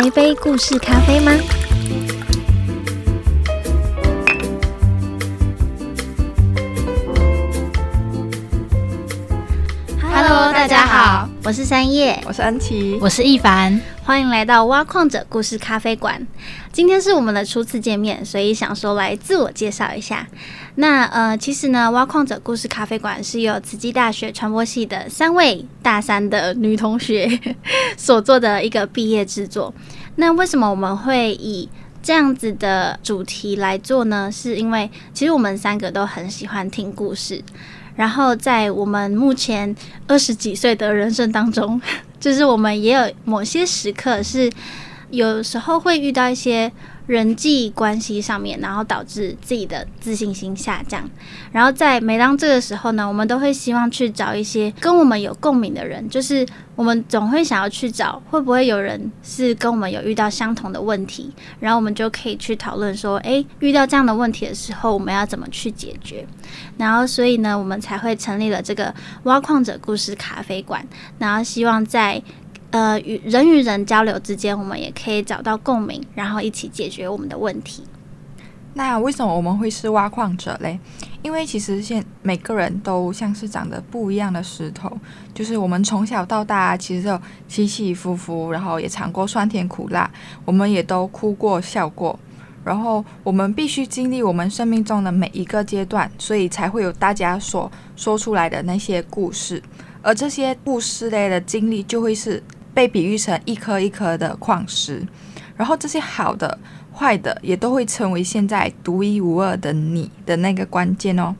一杯故事咖啡吗？Hello，大家好，我是三叶，我是安琪，我是一凡，欢迎来到挖矿者故事咖啡馆。今天是我们的初次见面，所以想说来自我介绍一下。那呃，其实呢，挖矿者故事咖啡馆是由慈济大学传播系的三位大三的女同学 所做的一个毕业制作。那为什么我们会以这样子的主题来做呢？是因为其实我们三个都很喜欢听故事，然后在我们目前二十几岁的人生当中，就是我们也有某些时刻是有时候会遇到一些。人际关系上面，然后导致自己的自信心下降。然后在每当这个时候呢，我们都会希望去找一些跟我们有共鸣的人，就是我们总会想要去找，会不会有人是跟我们有遇到相同的问题，然后我们就可以去讨论说，诶，遇到这样的问题的时候，我们要怎么去解决？然后所以呢，我们才会成立了这个挖矿者故事咖啡馆，然后希望在。呃，与人与人交流之间，我们也可以找到共鸣，然后一起解决我们的问题。那为什么我们会是挖矿者嘞？因为其实现每个人都像是长得不一样的石头，就是我们从小到大其实都起起伏伏，然后也尝过酸甜苦辣，我们也都哭过笑过，然后我们必须经历我们生命中的每一个阶段，所以才会有大家所说出来的那些故事，而这些故事类的经历就会是。被比喻成一颗一颗的矿石，然后这些好的、坏的也都会成为现在独一无二的你的那个关键哦。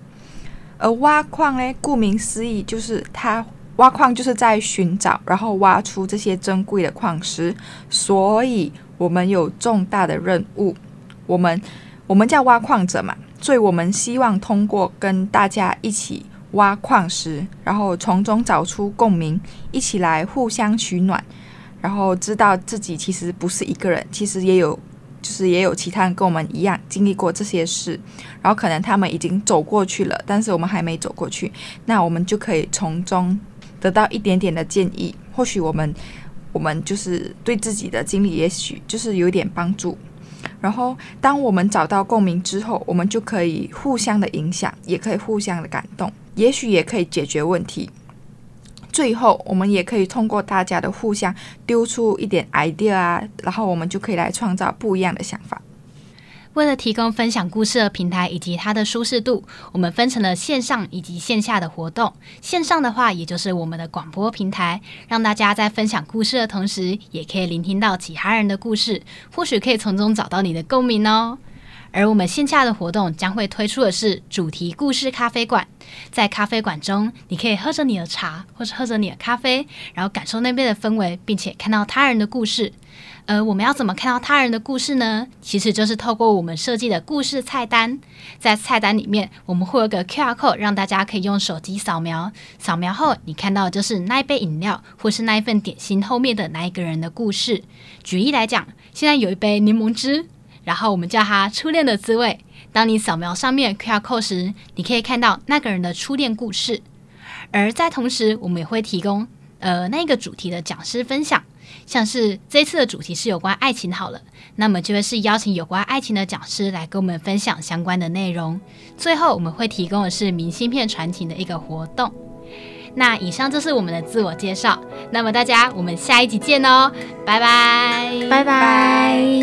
而挖矿呢，顾名思义，就是它挖矿就是在寻找，然后挖出这些珍贵的矿石，所以我们有重大的任务。我们我们叫挖矿者嘛，所以我们希望通过跟大家一起。挖矿石，然后从中找出共鸣，一起来互相取暖，然后知道自己其实不是一个人，其实也有，就是也有其他人跟我们一样经历过这些事，然后可能他们已经走过去了，但是我们还没走过去，那我们就可以从中得到一点点的建议，或许我们我们就是对自己的经历，也许就是有点帮助。然后，当我们找到共鸣之后，我们就可以互相的影响，也可以互相的感动，也许也可以解决问题。最后，我们也可以通过大家的互相丢出一点 idea 啊，然后我们就可以来创造不一样的想法。为了提供分享故事的平台以及它的舒适度，我们分成了线上以及线下的活动。线上的话，也就是我们的广播平台，让大家在分享故事的同时，也可以聆听到其他人的故事，或许可以从中找到你的共鸣哦。而我们线下的活动将会推出的是主题故事咖啡馆，在咖啡馆中，你可以喝着你的茶，或是喝着你的咖啡，然后感受那边的氛围，并且看到他人的故事。而我们要怎么看到他人的故事呢？其实就是透过我们设计的故事菜单，在菜单里面，我们会有个 QR code，让大家可以用手机扫描，扫描后你看到就是那一杯饮料或是那一份点心后面的那一个人的故事。举例来讲，现在有一杯柠檬汁。然后我们叫它初恋的滋味。当你扫描上面 QR code 时，你可以看到那个人的初恋故事。而在同时，我们也会提供呃那个主题的讲师分享，像是这次的主题是有关爱情好了，那么就会是邀请有关爱情的讲师来跟我们分享相关的内容。最后我们会提供的是明信片传情的一个活动。那以上就是我们的自我介绍。那么大家，我们下一集见哦，拜拜，拜拜。